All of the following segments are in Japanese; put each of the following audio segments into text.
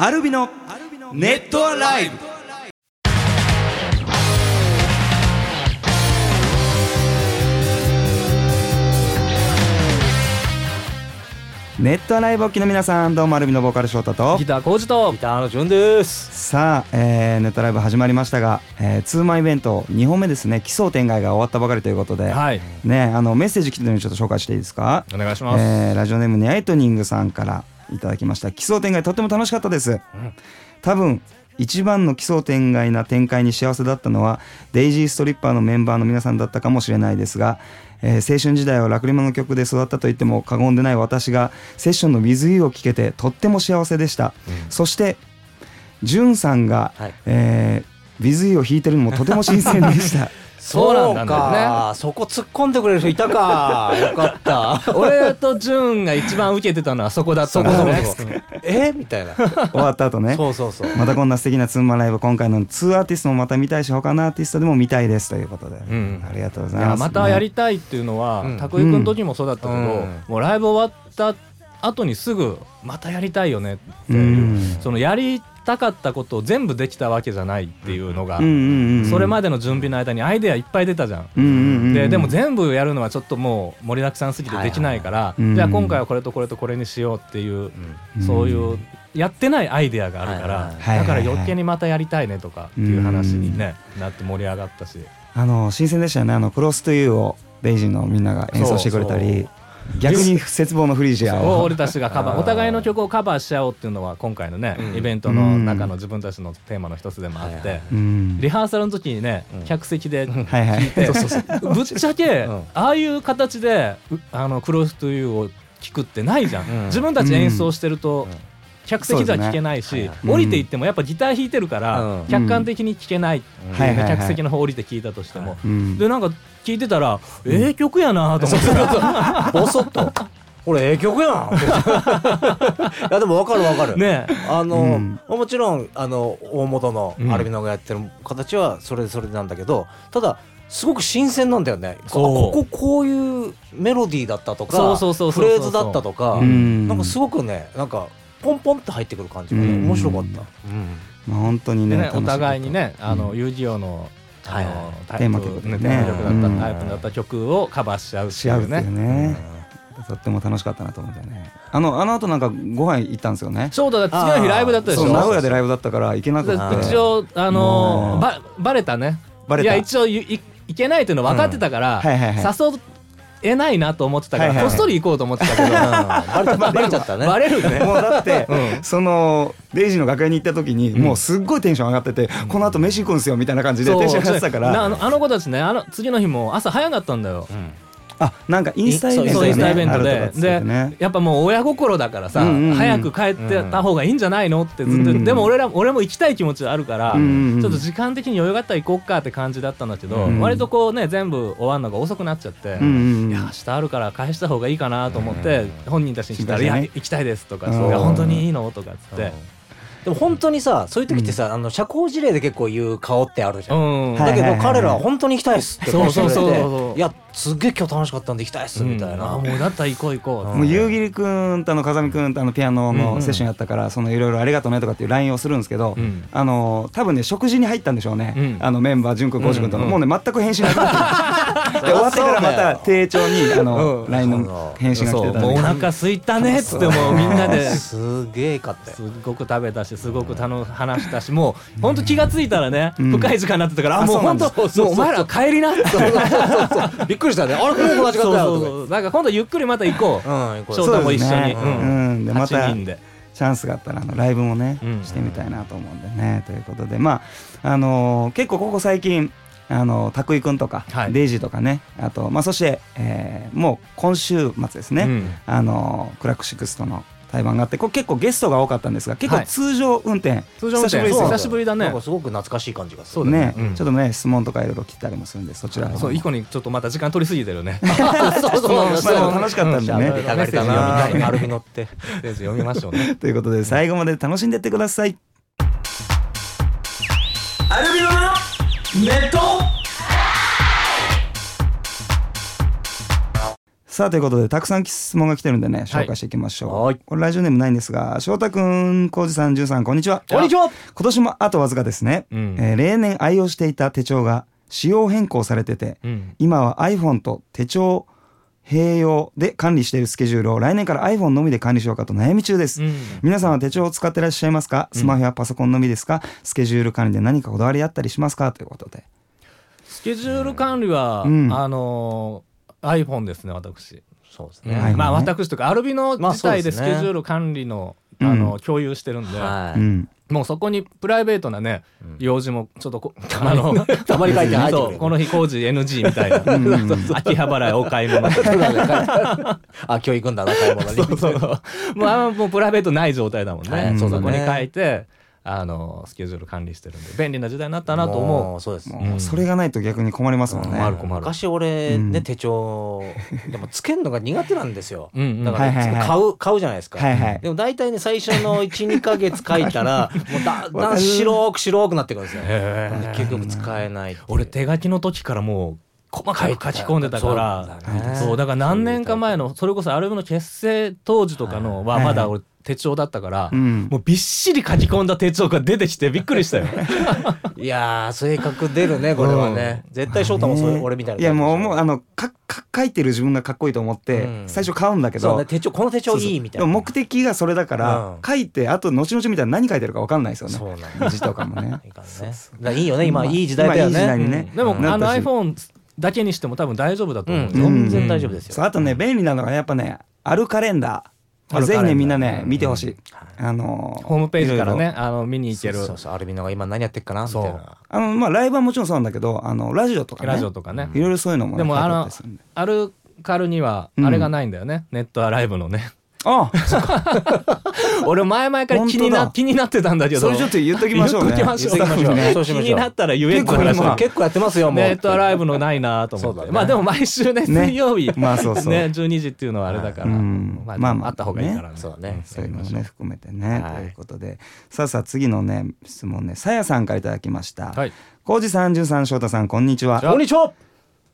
アルビのネットアライブ。ネットアライブお聞きの皆さんどうもアルビのボーカル翔太と。ギター工事とギターの順です。さあ、えーネットライブ始まりましたが、えー、ツーマンイベント2本目ですね。奇想天外が終わったばかりということで、はい。ねあのメッセージ来てるのでちょっと紹介していいですか？お願いします、えーラジオネームニャイトニングさんからいただきました。奇想天外とっても楽しかったです、多分一番の奇想天外な展開に幸せだったのはデイジーストリッパーのメンバーの皆さんだったかもしれないですが、えー青春時代をラクリマの曲で育ったと言っても過言でない私がセッションの With You を聴けてとっても幸せでした、そしてジュンさんが、はい。えー、With You を弾いてるのもとても新鮮でした そうなんだよねか。そこ突っ込んでくれる人いたか。よかった。俺とジュンが一番受けてたのはそこだったんだよねえ？みたいな。終わった後ね。そうそうそう。またこんな素敵なツーマンライブ今回のツーアーティストもまた見たいし他のアーティストでも見たいです。ということで、ん。ありがとうございいます、やまたやりたいっていうのは、うん拓井君の時もそうだったけど、うんもうライブ終わった後にすぐまたやりたいよねっていう、うん。そのやりたかったことを全部できたわけじゃないっていうのが、それまでの準備の間にアイデアいっぱい出たじゃん。ででも全部やるのはちょっともう盛りだくさんすぎてできないから、じゃあ今回はこれとこれとこれにしようっていう、うん。そういうやってないアイデアがあるから、だから余計にまたやりたいねとかっていう話に、ねなって盛り上がったし。あの新鮮でしたよね。あのクロストゥユーをデイジーのみんなが演奏してくれたり逆に絶望のフリージアを。を俺たちがカバーお互いの曲をカバーし合おうっていうのは今回のね、うん。イベントの中の自分たちのテーマの一つでもあって、うん。リハーサルの時にね、うん。客席ではいはい。ぶっちゃけ、うん。ああいう形でうあのクロストゥユーを聞くってないじゃん、うん。自分たち演奏してると、うん客席では聞けないし、ね。降りていってもやっぱギター弾いてるから、うん。客観的に聞けないっていう客席の方降りて聞いたとしても、うん。でなんか聞いてたら、ええ曲やなと思って。さ ボソッと。これええ曲やん。いやでもわかるわかる。ねあの、うん。もちろんあの大元のうん。アルビノがやってる形はそれそれなんだけど、ただすごく新鮮なんだよね。こここういうメロディーだったとか、フレーズだったとか、うん。なんかすごくね、なんかポンポンって入ってくる感じがね、うん。面白かった。まあ本当にでねねお互いにね、あのうん遊戯王のあのはいはい。タイプテーマ曲でね。だった、うん。タイプだった曲をカバーしちゃうし合うっていうね。ねとっても楽しかったなと思ってね。あのあの後なんかご飯行ったんですよね。そうだ、次の日ライブだったでしょ。名古屋でライブだったから行けなくでて。一応あのばバレたね。バレた。いや一応いいいけないっていうの分かってたから、はいはいはい誘えないなと思ってたから、はいはいはい。こっそり行こうと思ってたけど、バレちゃったバレちゃったね。バレるね。もうだって、うん。そのデイジーの楽屋に行った時に、うん。もうすっごいテンション上がってて、この後飯行くんすよみたいな感じでテンション上がってたから。なあのあの子たちねあの次の日も朝早かったんだよ。うんあなんかインスタイベントそうインスタイベントで。で、ね。やっぱもう親心だからさ、うんうんうん。早く帰ってた方がいいんじゃないのってずっと、うんうんでも俺ら俺も行きたい気持ちはあるから、うんうんうん。ちょっと時間的に余裕があったら行こっかって感じだったんだけど、うん割とこうね全部終わるのが遅くなっちゃって、うんうんうん。いや明日あるから返した方がいいかなと思って、本人たちに聞いたら「いや行きたいです」とか「うん。いや本当にいいの?」とかっつって。でも本当にさそういう時ってさ、あの社交辞令で結構言う顔ってあるじゃん、うん。はいだけど彼らは本当に行きたいっすってそうそうそうそういやすっげえ今日楽しかったんで行きたいっすみたいな、うんあもうだったら行こう行こう、もう夕霧くんとあの風見くんとあのピアノうんうん。のセッションやったから、そのいろいろありがとうねとかっていう LINE をするんですけど、うん。あの多分ね食事に入ったんでしょうね、うん。あのメンバー淳君浩司君との、うんもうね全く返信なくなって 終わってからまた丁重にあの、うん。LINE の返信が来てたんで。もうお腹空いたねっつってもう。みんなで。すげえかってすごく食べたしすごくたの話したしもう本当気がついたらね、うん。深い時間になってたから、ああもう本当もうお前ら帰りなってびっくりしたね。あれもう同じそうかったよとそうそうなんか今度ゆっくりまた行こう、かうん翔太も一緒に、そうですね。うん。うん。でまた8人で。チャンスがあったらあのライブもね、うん。してみたいなと思うんでね。ということで。まああのー結構ここ最近あの拓井くんとか、はい。デイジーとかね。あとまあそして、えーもう今週末ですね、うん。あのクラックシックスとの対バンがあってこれ結構ゲストが多かったんですが結構はい通常運転、通常運転。久しぶりだね。なんかすごく懐かしい感じがする。そうだね。ね、うん。ちょっとね質問とかいろいろ聞いたりもするんでそちらの方も。そう一個にちょっとまた時間取りすぎてるね。そうそうまあでも楽しかったんでね。うん。たがりだな。アルビノって読みましょうねということで最後まで楽しんでってください。アルビノのネットさあということでたくさん質問が来てるんでね紹介していきましょう、はい。これラジオネームないんですが翔太くん浩二さんじゅんさんこんにちは。こんにちは。今年もあとわずかですね、うん。えー例年愛用していた手帳が仕様変更されてて、うん。今は iPhone と手帳併用で管理しているスケジュールを来年から iPhone のみで管理しようかと悩み中です、うん。皆さんは手帳を使ってらっしゃいますか？スマホやパソコンのみですか、スケジュール管理で何かこだわりあったりしますか？ということで。スケジュール管理は、うん。あのー iPhone ですね私、そうですうん。ね。はいまあ私というかアルビノまあ自体でスケジュール管理の,、うん。あの共有してるんで、はい。うん。もうそこにプライベートなね、うん。用事もちょっとこあの たまに書いて入っこの日工事 NG みたいな。うん。うんうん秋葉原へお買い物。とかあ、今日行くんだな、買い物に。そうそうもうあんまもうプライベートない状態だもんね、はい。そこに書いてあのスケジュール管理してるんで便利な時代になったなと思もう。そうです。もうそれがないと逆に困りますもんね、困る困る。昔俺うん。ね手帳でもつけるのが苦手なんですよ。うんうん。だからはいはいはい。買う買うじゃないですか。はいはい。でも大体ね最初の 12ヶ月書いたらもうだ だん白く白くなってくるんですよ。へー。結局使えない。俺手書きの時からもう細かく書き込んでたからそうだね。そうだから何年か前のそれこそアルバムの結成当時とかのははい。まだ俺手帳だったから、うん。もうびっしり書き込んだ手帳が出てきてびっくりしたよ。いやー性格出るねこれはね。絶対翔太もそれね俺みたいないやもうもうあののかか書いてる自分がかっこいいと思って、うん。最初買うんだけど。そうね手帳この手帳いいみたいな。目的がそれだから、うん。書いてあと後々見たら何書いてるか分かんないですよね。そうなんだ。字とかもね。いいからね。いいよね今いい時代だよね。でもあの iPhone だけにしても多分大丈夫だと思う。よ。全然大丈夫ですよ。あとね便利なのがやっぱねあるカレンダーぜひねみんなねうん。見てほしい、あのホームページからねあの見に行ける。そうそうアルビノが今何やってっかなみたいな。あのまあライブはもちろんそうなんだけどあのラジオとかねラジオとかね。いろいろそういうのもねでもあのりするカルにはあれがないんだよね、ネットアライブのね。あ俺前々から気にな気になってたんだけど。それちょっと言っときましょうね。言っときましょう。ょう。気になったら言えって結構話今結構やってますよもう。ネットアライブのないなと思って、ね。まあでも毎週ねね。水曜日、まあそうそう。ね12時っていうのはあれだから、うん。まあ、まあまああった方がいいからね。そうだね。そういうのもね含めてね、はい。ということで。さあさあ次のね質問ね。さやさんからいただきました。はい。浩二さんじゅんさん翔太さんこんにちは。こんにちは。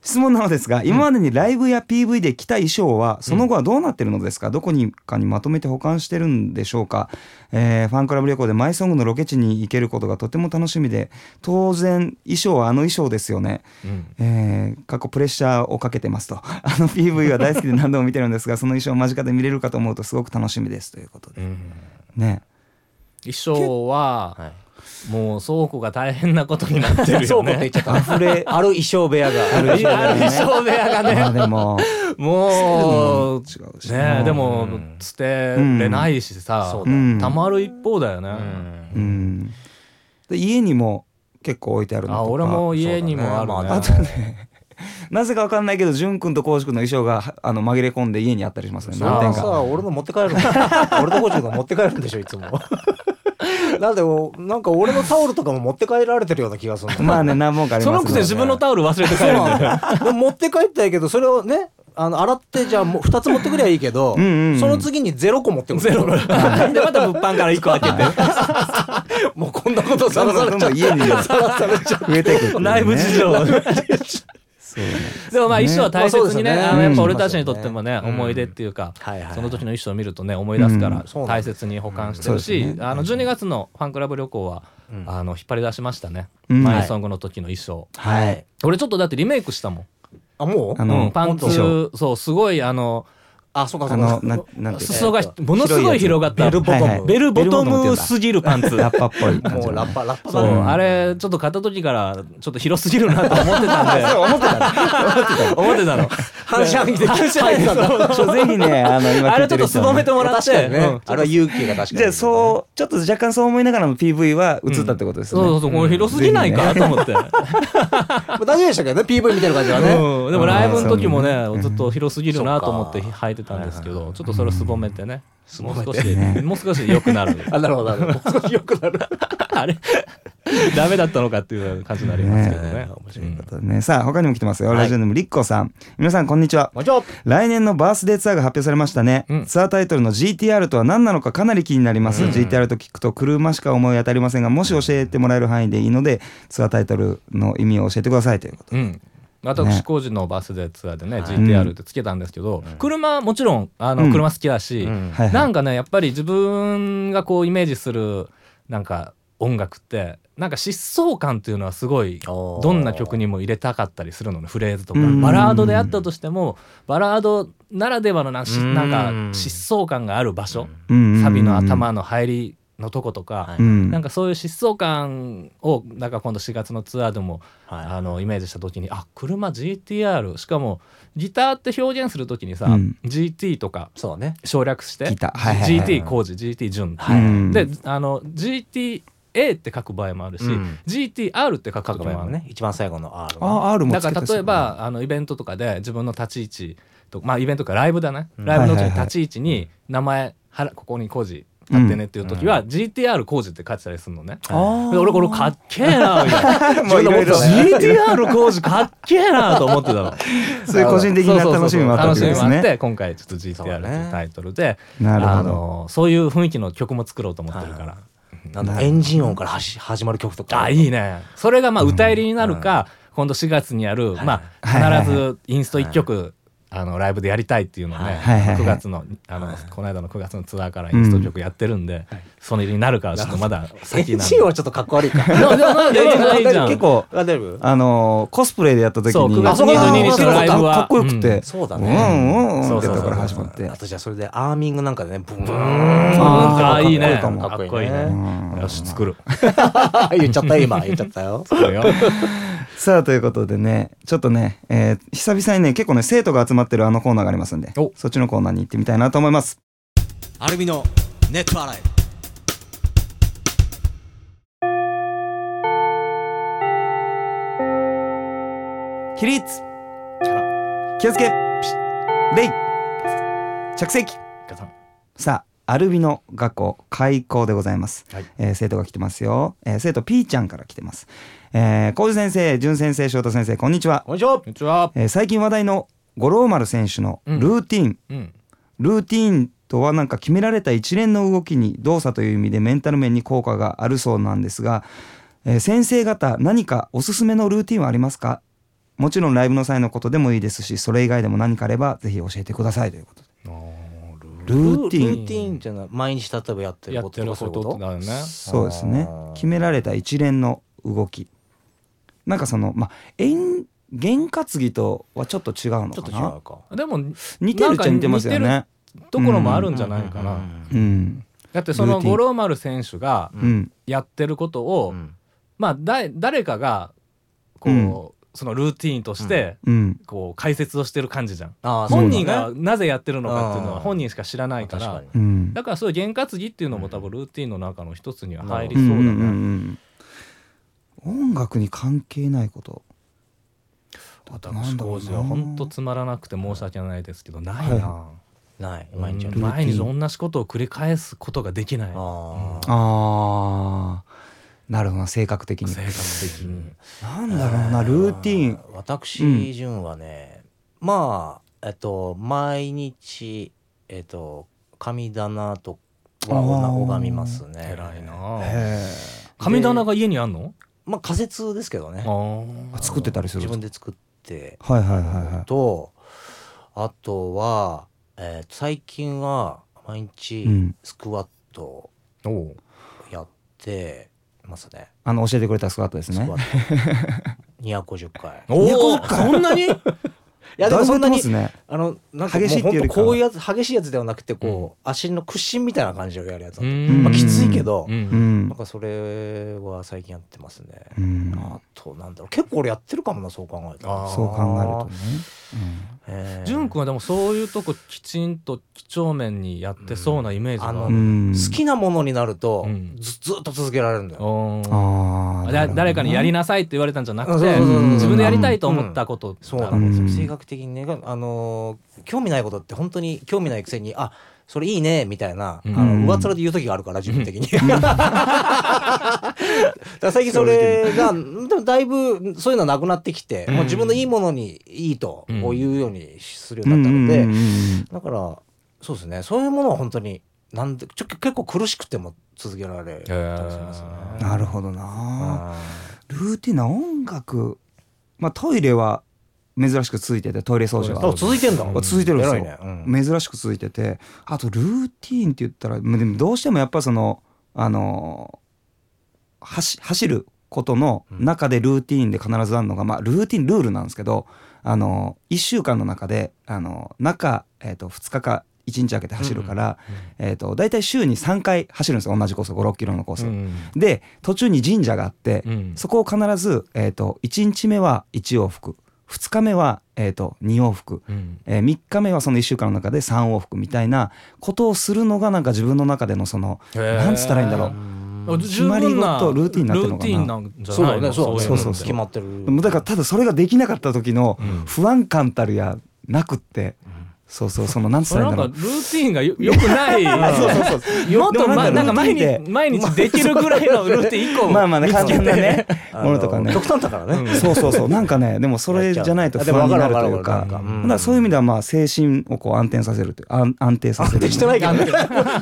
質問なのですが今までにライブや PV で着た衣装はその後はどうなってるのですか、どこにかにまとめて保管してるんでしょうか、えーファンクラブ旅行でマイソングのロケ地に行けることがとても楽しみで当然衣装はあの衣装ですよね。うん。えー過去プレッシャーをかけてますと。あの PV は大好きで何度も見てるんですがその衣装を間近で見れるかと思うとすごく楽しみですということで。うん。ね。衣装ははいもう倉庫が大変なことになってるよそうこって言っねちゃった。溢れある衣装部屋が ある衣装部屋がまあねでももう違うしね。でもうん捨てれないしさ、そうんたまる一方だよね、うん。うん。で家にも結構置いてあるのとか。あ俺も家にもあるね。ねまああとね なぜかわかんないけど潤くんと浩司くんの衣装があの紛れ込んで家にあったりしますね。そう何点か。ああさ俺の持って帰るの。俺とコーチの持って帰るんでしょいつも なんでもなんか俺のタオルとかも持って帰られてるような気がする まあね何本かありそますのくせ自分のタオル忘れて帰そうるなんだよ。でも持って帰ったけどそれをねあの洗ってじゃあもう2つ持ってくりゃいいけどうんうんうんその次に0個持ってくる。ゼロ。でまた物販から1個開けて。もうこんなことさらされちゃう。どんどんどん家にね増えていく内部事情そうねでもまあ衣装は大切にね,、まあのやっぱうん。俺たちにとってもね、うん。思い出っていうか、その時の衣装を見るとね思い出すから、大切に保管してるうん。し、あの12月のファンクラブ旅行は、うん。あの引っ張り出しましたね、うん。マイソングの時の衣装。はい。俺ちょっとだってリメイクしたもん、あもう？パンツ。本そうすごいあのあそうかそうか。あのななんていう裾がえーものすごい広がった。ベルボトム。ベルボトムすぎるパンツ。ラッパっぽいもうラッパラッパあれちょっと買った時からちょっと広すぎるなと思ってたんで。思ってた 思ってたの。反射的で反射的ちょぜひねあの今あれちょっとすぼめてもらって。あれは勇気が確かに。じゃあそうちょっと若干そう思いながらの PV は映ったってことですね、そうそうそう、これ広すぎないか、と思って。まあ大丈夫でしたけどね PV 見てる感じはね。うん、でもライブの時もねう、ん。ずっと広すぎるなと思って履いてたんですけど、はいはいちょっとそれをすぼめてね、もう少し、ね。もう少し良くなる。あなるほどなるほど。少し良くなる あれ？ダメだったのかっていう感じになりますけどね。ね面白いことでね。さあ他にも来てますよ、はい。ラジオネームりっこさん。皆さんこんにちは。来年のバースデーツアーが発表されましたね、うん。ツアータイトルの GTR とは何なのかかなり気になります、うん。GTR と聞くと車しか思い当たりませんがもし教えてもらえる範囲でいいのでツアータイトルの意味を教えてくださいということうん。私工事のバスでツアーでね、はい。GTR ってつけたんですけど、うん。車もちろんあの、うん。車好きだし、なんかねやっぱり自分がこうイメージするなんか音楽ってなんか疾走感っていうのはすごいどんな曲にも入れたかったりするのねフレーズとか。うん。バラードであったとしてもバラードならではのなん。なんか疾走感がある場所。うん。サビの頭の入りのとことか、はい。うん。なんかそういう疾走感をなんか今度4月のツアーでもはい。あのイメージした時にあ車 GTR しかもギターって表現する時にさ、うん。GT とかそうね。省略してギター。はいはいはい GT 工事 GT 順、はいうんであの GTA って書く場合もあるし、うん。GTR って書く各場合もあるね。一番最後の R あ R もだから例えばあのイベントとかで自分の立ち位置とまあイベントとかライブだね、うん。ライブの時にはいはいはい。立ち位置に名前はらここに工事立ってねっていう時は、GTR 工事って書いてたりするのね。俺これかっけえなみたいな。もういろいろね。GTR 工事かっけえなと思ってたの。そういう個人的な楽しみもあったわけです楽しみもあってね今回ちょっと GTR というタイトルで、なるほど。あのそういう雰囲気の曲も作ろうと思ってるから、なんだエンジン音からはし始まる曲とか。あいいね。それがまあ歌入りになるか、今度4月にやる、まあ必ずインスト1曲、あのライブでやりたいっていうのをね、はい。はい。はい。9月のあの、この間の9月のツアーからインスト曲やってるんで、それになるかはちょっとまだエ先なんで。ンジン音はちょっとかっこ悪いか。結構ああのーコスプレイでやった時そう9に月あそうか22日のライブは。かっこよくて、そうだうねんうんうん。ってそうそう。そうところから始まって。あとじゃあそれでアーミングなんかでねブン。ブーン。あーあいいね。かっこいいかもかっこいいね。うん。よし作る。言っちゃった今。言っちゃったよ。作るよさあということでねちょっとね、えー久々にね結構ね生徒が集まってるあのコーナーがありますんでお。そっちのコーナーに行ってみたいなと思います。アルミのネット洗い。起立。気をつけ。レイ。着席。さあアルビノ学校開校でございます、はい。えー生徒が来てますよ、えー生徒 P ちゃんから来てます。えー、先生淳先生翔太先生こんにちは、こんにちは。こんにちは。えー最近話題の五郎丸選手のルーティン、うん。ルーティーンとはなんか決められた一連の動きに動作という意味でメンタル面に効果があるそうなんですが、えー先生方何かおすすめのルーティンはありますか？もちろんライブの際のことでもいいですしそれ以外でも何かあればぜひ教えてくださいということでルーティン。ルーティンってい。うのは毎日例えばやってることやってるとかそういうこと？ことだよね。そうですね。決められた一連の動き。なんかそのまあ円験担ぎとはちょっと違うのちょっかなと違うか。でも似てるっちゃ似てますよね。ところもあるんじゃないかな、うん。だってその五郎丸選手がうん。やってることを、うん。まあだ誰かがこう、うんそのルーティーンとして、うん。こう解説をしてる感じじゃん。あー本人がなぜやってるのかっていうのはうん本人しか知らないから確かに。うん。だからそういう験担ぎっていうのも多分ルーティーンの中の一つには入りうそうんだね、んうんうん音楽に関係ないこと。私工事は本当つまらなくて申し訳ないですけどないな、はない。毎日毎日同じことを繰り返すことができない。あー。あーなるほどな性格的に。性格的に。なんだろうなルーティン。私潤はね、まあえっと毎日えっと神棚とは拝みますね。偉いな。へ神棚が家にあんの？まあ仮設ですけどね。作ってたりする自分で作って。はいはいはいはい。とあとは、えー最近は毎日うん。スクワットをやってますね、あの教えてくれたスクワットですね。スクワット。250 回。おーそんなに？いやでもそんなにね。あのなんか激しいっていうこういうやつ激しいやつではなくてこう、足の屈伸みたいな感じをやるやつだまあ、きついけど、ううん。んなんかそれは最近やってますね、うん。あとなんだろう結構俺やってるかもなそう考えたら。そう考えるとね。えー。潤君はでもそういうとこきちんと几帳面にやってそうなイメージが。うんうん。好きなものになると、うん。ずずっと続けられるんだよ、あーだ誰かにやりなさいって言われたんじゃなくて自分でやりたいと思ったことそうなんですよ、うん性格的にねあのー興味ないことって本当に興味ないくせにあそれいいねみたいな、うん。あの上っ面で言う時があるから自分的に。だ最近それがでもだいぶそういうのはなくなってきて、うん。もう自分のいいものにいいとうん。こういうようにするようになったので、だからそうですね。そういうものは本当になんでちょ結構苦しくても続けられたりしますね。へーなるほどな。あルーティンな音楽。まあトイレは珍しく続いててトイレ掃除あは続いてんだ。続いてるんですよ、ね。うん。珍しく続いてて。あとルーティーンって言ったらどうしてもやっぱそのあの走走ることの中でルーティーンで必ずあるのが、まあルーティンルールなんですけどあの1週間の中であの中、えー、と2日か1日空けて走るから、えー、と大体週に3回走るんですよ。同じコース5 6キロのコース。うんで途中に神社があって、うん。そこを必ず、えー、と1日目は1往復2日目は、えー、と2往復、うん。えー3日目はその1週間の中で3往復みたいなことをするのがなんか自分の中でのそのなんつったらいいんだろう。決まり事ルーティンになってるの？かなそうだね。そうそうそう。決まってる。でもだからただそれができなかった時のうん。不安感たるやなくって、そうそうそのなんつったんらいいんだろう。かルーティンがよよくない。そうそうそう。もっとまなんか毎日毎日できるぐらいのルーティン一個まあまあね簡単なねものとかね。極端だからね。そうそうそう。なんかねでもそれじゃないと不安になるというか。だからそういう意味ではまあ精神をこう安定させるという安安定させる。してないけどね。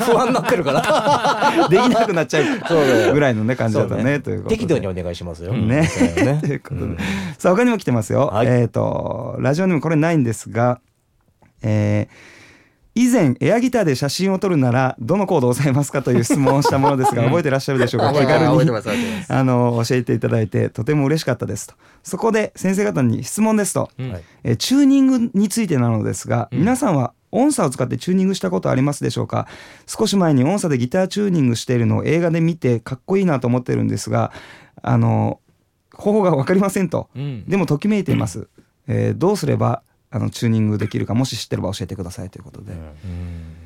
不安になってるから。できなくなっちゃそうぐらいのね感じだったそうね。ということで。適度にお願いしますよ。ね。そうね ということで、うん。さあ他にも来てますよ、はい。えっ、とラジオにもこれないんですがえー以前エアギターで写真を撮るならどのコードを押さえますかという質問をしたものですが 覚えてらっしゃるでしょうか？気軽にます覚えてます。あの教えていただいてとても嬉しかったですと。そこで先生方に質問ですと、うん。はい。えーチューニングについてなのですが、うん。皆さんは音差を使ってチューニングしたことありますでしょうか？少し前に音差でギターチューニングしているのを映画で見てかっこいいなと思ってるんですがあの方法が分かりませんと。うん。でもときめいています、えーどうすればあのチューニングできるかもし知ってれば教えてくださいということで、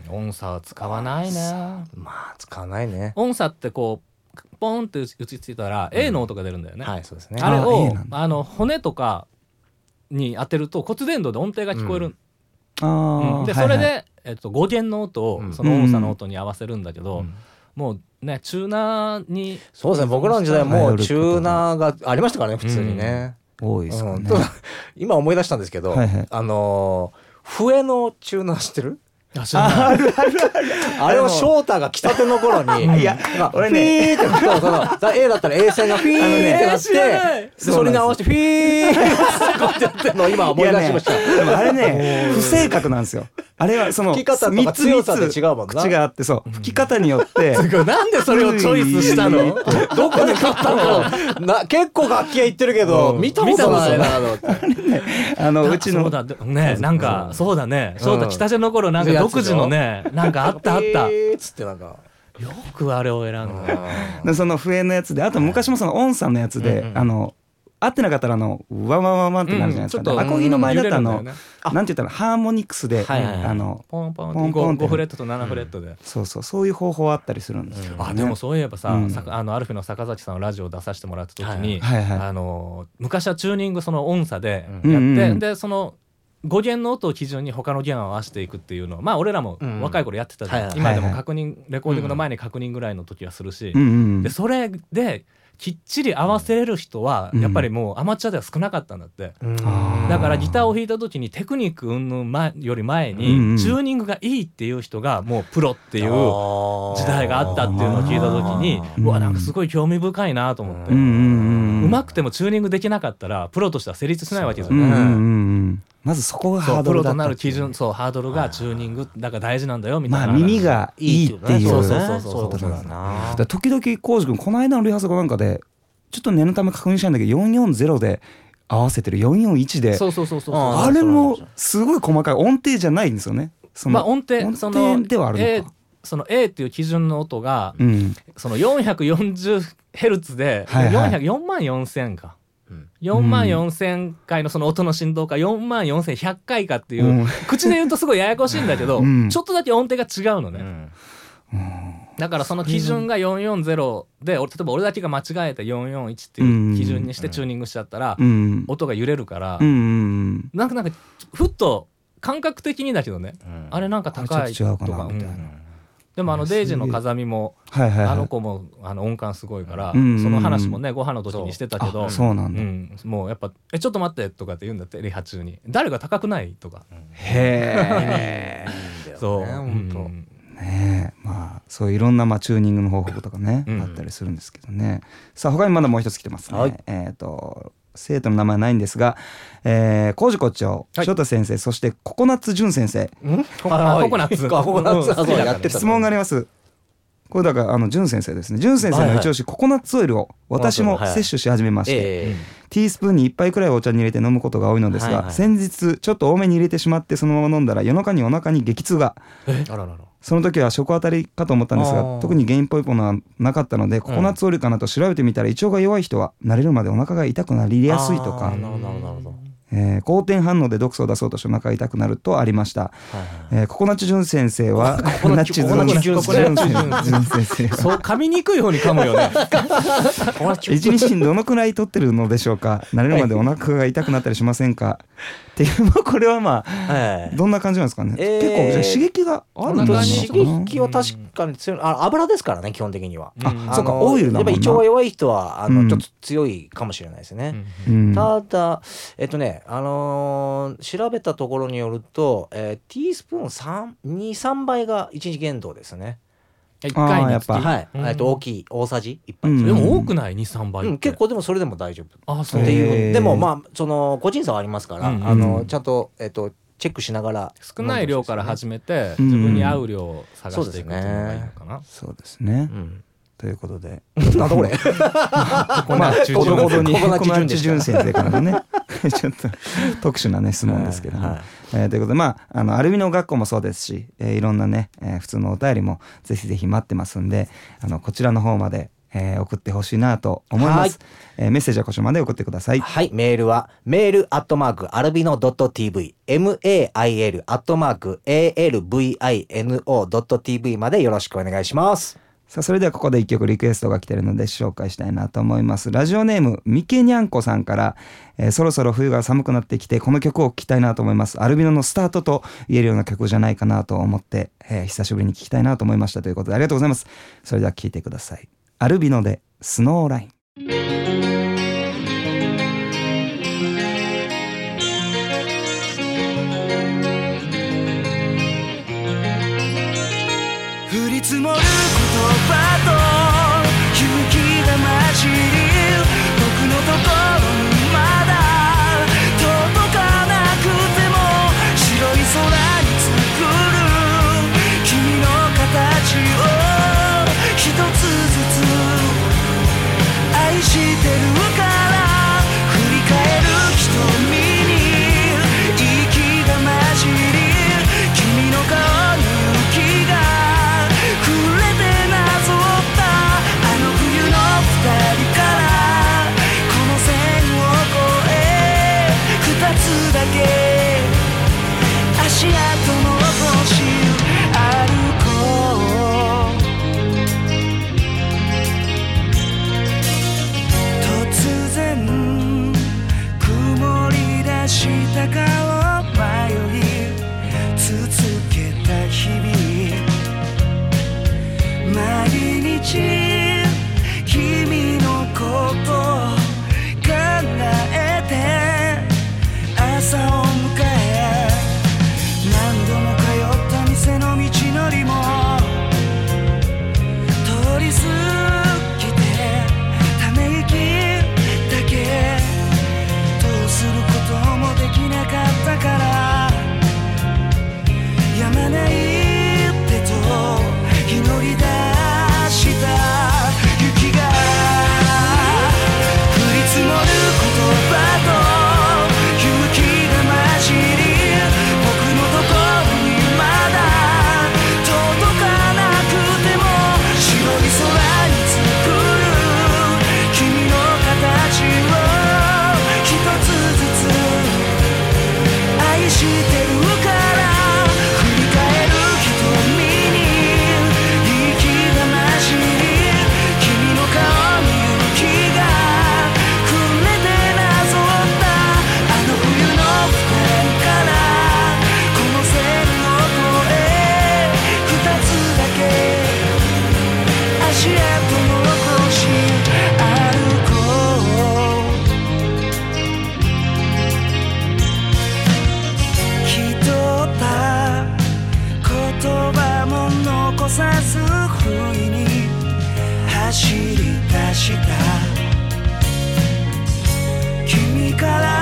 うん。音差は使わないねまあ使わないね。音差ってこうポンって打ちついたら A の音が出るんだよね、はいそうですね。ああれをあの骨とかに当てると骨伝導で音程が聞こえる、あうん。でーはいはい。それで、えっと、5弦の音をうん。その音差の音に合わせるんだけど、うん。もうねチューナーにそうですね。僕らの時代もうチューーナーがありましたからね普通にね多いですかね、うん。今思い出したんですけどはいはい。あのー笛のチューナー知ってる？あ知らない。あれを翔太が来たての頃に、いや俺ねフィーって吹くとそのだ A だったら A 線がフィーってなって、それに合わせてフィーってこうやってやってるのを今思い出しました。あれね不正確なんですよあれはその吹き方と違うもんな。口があってそう。吹き方によって。なんでそれをチョイスしたの？どこで買ったの？な結構楽器屋行ってるけど、うん。見たことないな。あのうちの。そうだ。でねなんかそうだね。翔太北地の頃なんか独自のねなんかあったあった。ピーっつってなんか。よくあれを選んだ。でその笛のやつであと昔もその音叉のやつで、うんうん。あの合ってなかったらあのワンワンワンワンってなるじゃないですか、うんちょっとアコギの前だったらあの、ね。なんて言ったらハーモニクスで、はいはいはい。あのポンポンポンポンって。5, フレットと7フレットで、そうそう。そういう方法あったりするんですよ、ねあでもそういえばさ、うん。さあのアルフィの坂崎さんのラジオ出させてもらった時に、はいはい。あの昔はチューニングその音叉でやって、うんうん。うんでその5弦の音を基準に他の弦を合わせていくっていうのをまあ俺らもうん。若い頃やってたじゃん、はいはい。今でも確認レコーディングの前に確認ぐらいの時はするし、うんうん。でそれできっちり合わせれる人はうん。やっぱりもうアマチュアでは少なかったんだって、あー。だからギターを弾いた時にテクニック云々前より前うんうん。にチューニングがいいっていう人がもうプロっていう時代があったっていうのを聞いた時にうんうわなんかすごい興味深いなと思って、うんうんうんうまくてもチューニングできなかったらプロとしては成立しないわけですよね。まずそこがハードルだったロとなる基準そうハードルがチューニングだから大事なんだよみたいなまあ耳がいいっていうそうそそううそううそううそそそういうことだなだから時々浩司君この間のリハーサルかなんかでちょっと念のため確認したんだけど440で合わせてる。441で。そうそうそうそうああれもすごい細かい音程じゃないんですよね。そのまあ音程そのではあるのか。その A っていう基準の音がうん。その 440Hz ではいはい。400 4万4000か。うん4万4000回のその音の振動か4万4100回かっていう、うん。口で言うとすごいややこしいんだけど、うん。ちょっとだけ音程が違うのね、うん。だからその基準が440で俺例えば俺だけが間違えて441っていう基準にしてチューニングしちゃったら、うん。音が揺れるから、うんうんなんかなんかふっと感覚的にだけどね、うん。あれなんか高いとかみたいな。うんでもあのデイジーの風見もはいはいはい。あの子もあの音感すごいから、うんその話もねご飯の時にしてたけどあそうなんだ。うん、もうやっぱ「えちょっと待って」とかって言うんだってリハ中に「誰が高くない?」とか、へえ。そう、ね本うん。ねえ。まあそういろんなまあチューニングの方法とかね、うん。あったりするんですけどね。さあ他にまだもう一つ来てますね、はい。えっ、と生徒の名前はないんですが、えー、工事校長、はい。翔太先生そしてココナッツ潤先生。あココナッツ。あ ココナッツ。うやってた。質問があります。これだからあの潤先生ですね。潤先生の一押し、ココナッツオイルを私もはいはい摂取し始めまして、えティースプーンに1杯くらいお茶に入れて飲むことが多いのですが、はいはい。先日ちょっと多めに入れてしまってそのまま飲んだら夜中にお腹に激痛が。え？あらららその時は食当たりかと思ったんですが特に原因っぽいものはなかったのでココナッツオイルかなと調べてみたら胃腸が弱い人は慣れるまでお腹が痛くなりやすいとかえー好転反応で毒素を出そうとしてお腹が痛くなるとありました、はいはい。えーココナッツ潤先生は ココナッツコココナッツ潤先生。はそう噛みにくい方に噛むよね。一日にどのくらい取ってるのでしょうか。慣れるまでお腹が痛くなったりしませんか。っていうまあこれはまあはい。どんな感じなんですかね、えー結構じゃあ刺激があるんだお腹に刺激は確かに強い。あ油ですからね基本的には。ああそうかのオイルなやっぱ胃腸が弱い人はあうん。のちょっと強いかもしれないですね、うん。ただえっとねあのー調べたところによると、えーティースプーン23倍が1日限度ですね、一回にやっぱ。はい、うん。えっと大きい大さじ1杯、うんでも多くない？23倍って。うん結構でもそれでも大丈夫。あそう。っていう、でもまあその個人差はありますから、うんうんあのちゃんと、えっとチェックしながら。少ない量から始めてうん自分に合う量を探していくっていうのがいいのかな。そうですね、うんということで。なんだこれ。ココナッツほどほどにココナッツココナッツ潤潤先生からのね。ちょっと特殊なね質問ですけども、はいえーということでまああのアルビノ学校もそうですし、えーいろんなね、えー普通のお便りもぜひぜひ待ってますんであのこちらの方まで、えー送ってほしいなと思います、えーメッセージはこちらまで送ってください。はい、メールは、メールアットマーク、アルビノ .tv、mail アットマーク、alvino.tv までよろしくお願いします。さあそれではここで一曲リクエストが来てるので紹介したいなと思います。ラジオネームみけにゃんこさんから、えーそろそろ冬が寒くなってきてこの曲を聴きたいなと思います。アルビノのスタートと言えるような曲じゃないかなと思って、えー久しぶりに聴きたいなと思いましたということでありがとうございます。それでは聴いてください。アルビノでスノーライン。Cala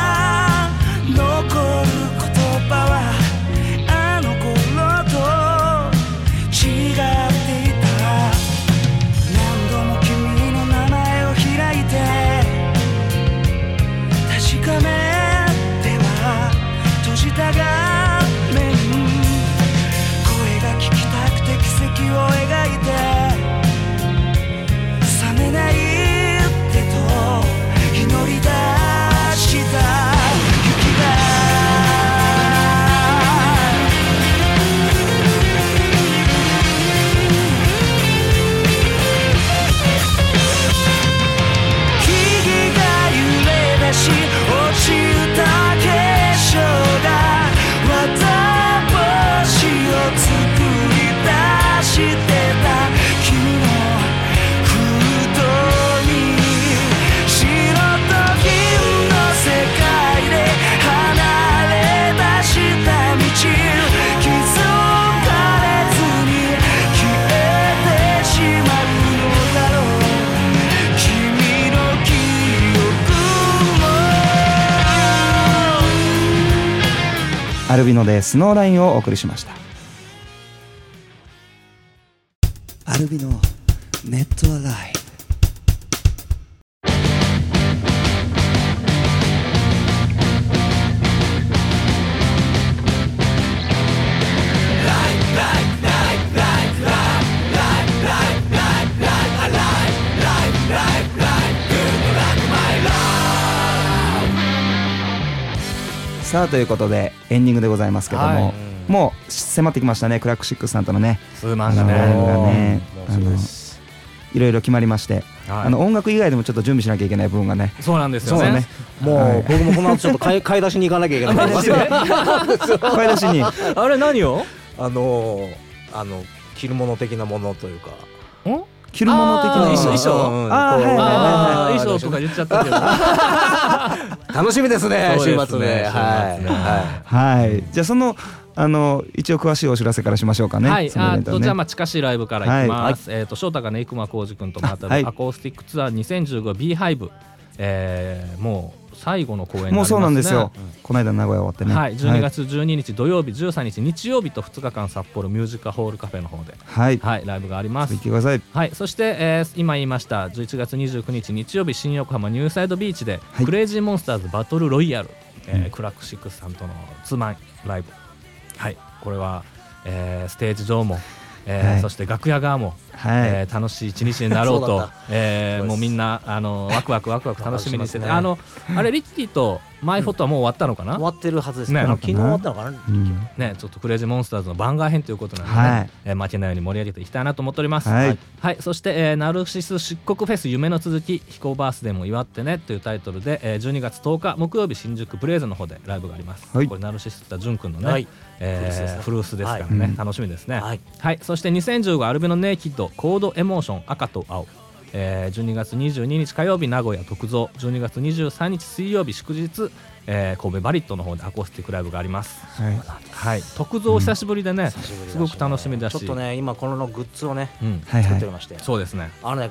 アルビノでスノーラインをお送りしました。アルビノネットアライさあということでエンディングでございますけども、はい。もう迫ってきましたねクラックシックスさんとのねツーマンがね。いろいろ決まりまして、はい。あの音楽以外でもちょっと準備しなきゃいけない部分がねそうなんですよね。ね。もう、はい。僕もこの後ちょっと買い 買い出しに行かなきゃいけない。マジで声出しに。あれ何を？あのあの着るもの的なものというか。ん着るもの的な。衣装。衣装。とか言っちゃったけど。楽しみですね。週末ね。はい。はい。はい。じゃあそのあの一応詳しいお知らせからしましょうかね。はい、あじゃあまあ近しいライブからいきます。えっ、と翔太がね生駒浩二君とまたはい。アコースティックツアー 2015B ハイブ、えー、もう最後の公演ね。もうそうなんですよ、この間名古屋終わってね。はい、12月12日土曜日、13日日曜日と2日間札幌ミュージカホールカフェの方で、はい、はい、ライブがあります。行っ。てください。はい、そして、えー今言いました。11月29日日曜日新横浜ニューサイドビーチで、はい。クレイジーモンスターズバトルロイヤル、えーうん。クラックシックスさんとのツーマンライブ。はい。これは、えーステージ上も、えーはい。そして楽屋側も、はい、えー楽しい一日になろうと。そうえーもうみんなあのワクワクワクワク楽しみにしてて、ワクワあのあれリッキーとマイフォトはもう終わったのかな、終わってるはずですね。ね。昨日終わったのかな？うん。ね、ちょっとクレイジーモンスターズの番外編ということなので、ね。はい。えー負けないように盛り上げていきたいなと思っております。はい。はい。そして、えーナルシス漆黒フェス夢の続き飛行バースデーも祝ってねというタイトルで、えー12月10日木曜日新宿ブレイズの方でライブがあります。はい。これナルシスってジュン君のね、はい。えーフフルースですからはいね、楽しみですね。はい。はい、そして2015アルビノネイキッドコードエモーション赤と青、えー、12月22日火曜日名古屋特造。12月23日水曜日祝日、えー神戸バリットの方でアコースティックライブがあります。はい。はい。特造久しぶりでね、久しぶりだしすごく楽しみだし。ちょっとね今このグッズをねうん、はいはい。作っておりまして。そうですね。あのね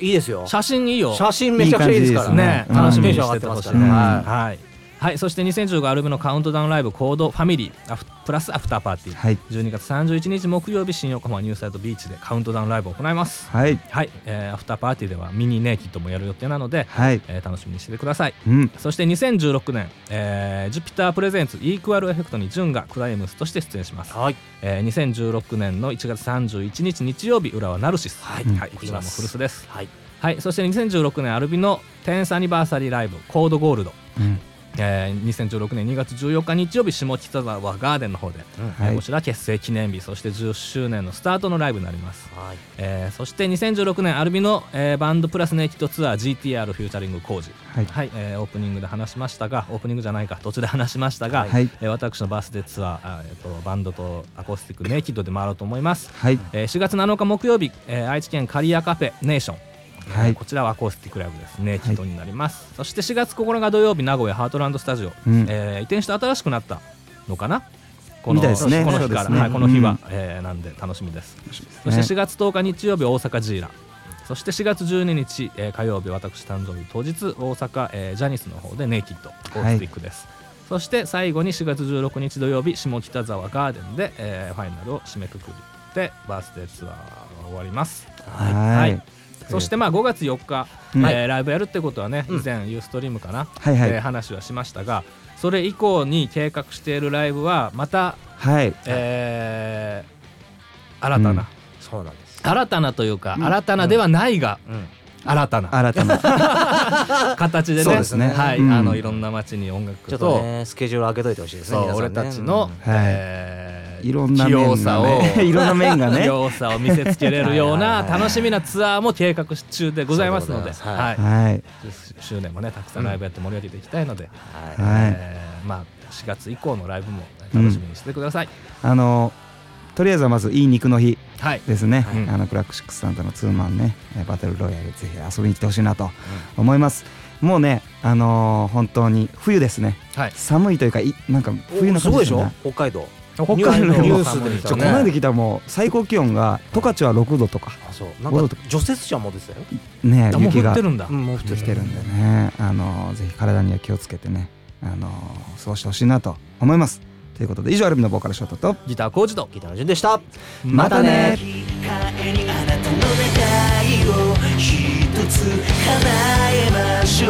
いいですよ。写真いいよ。写真めちゃくちゃいいですからいい感じねですね。楽しみにしてますからほしいね、ねはいはい、そして2015アルビのカウントダウンライブコードファミリーアフプラスアフターパーティー、はい。12月31日木曜日新横浜ニューサイドビーチでカウントダウンライブを行います。はい。はい、えーアフターパーティーではミニネイキッドもやる予定なので、はい。えー楽しみにしててください。うん。そして2016年、えージュピタープレゼンツイークアルエフェクトにジュンがクライムスとして出演します、はい。えー2016年の1月31日日曜日裏はナルシスはい、はい、こちらも古巣です。はい。はい。そして2016年アルビのテンスアニバーサリーライブコードゴールド。うんえー2016年2月14日日曜日下北沢ガーデンの方で、えーはいこちら結成記念日そして10周年のスタートのライブになります、はい。えーそして2016年アルビの、えーバンドプラスネイキッドツアー GTR フューチャリング工事。はい。はい、えーオープニングで話しましたがオープニングじゃないか。途中で話しましたが、はい。えー私のバースデーツアーえー、とバンドとアコースティックネイキッドで回ろうと思います、はい。えー4月7日木曜日、えー愛知県刈谷カフェネーションはい。こちらはアコースティックライブですネイキッドになります、そして4月9日土曜日名古屋ハートランドスタジオ、うん。えー移転して新しくなったのかな？このね。この日から、ね。はい、この日は、うん。えーなんで楽しみです。ね。そして4月10日日曜日大阪ジーラ。そして4月12日、えー火曜日私誕生日。当日大阪、えージャニスの方でネイキッドコースティックです、そして最後に4月16日土曜日下北沢ガーデンで、えーファイナルを締めくくってバースデーツアーが終わります。はい。はいそしてまあ5月4日、うん。えーライブやるってことはね以前ユーストリームかな、はいはい。えー話はしましたがそれ以降に計画しているライブはまた、はい。えー新たな、うん。そうなんです。新たなというか、うん。新たなではないが、うん。新たな。新たな。形でね。ね。はい、うん。あのいろんな街に音楽ちょとっとねスケジュール開けといてほしいですね俺たちの、うん。えー いろんな面がね。いろんな面が器ね用さを見せつけれるような 楽しみなツアーも計画中でございますので、はい。はい。10周年もねたくさんライブやって盛り上げていきたいので、はい。えーまあ4月以降のライブも楽しみにしてください、あのとりあえずはまずいい肉の日はい。ですね、はいあのクラックシックスさんとのツーマンねえーバトルロイヤルぜひ遊びに来てほしいなと思います、もうねあのー本当に冬ですね。はい。寒いというかいなんか冬のすごいでしょ？ね北海道北海道ニュースで見ちょこの間来たらもう最高気温が十勝は6度とか。あそう。なん五度とか。除雪車も出てたよ。ねあもう雪が降降ってるんだ、うんもう降ってきてるんでね。あのーぜひ体には気をつけてね。あのー過ごしてほしいなと思います。ということで以上アルミのボーカルショートとギター工事とギターの順でした。またね。ましょう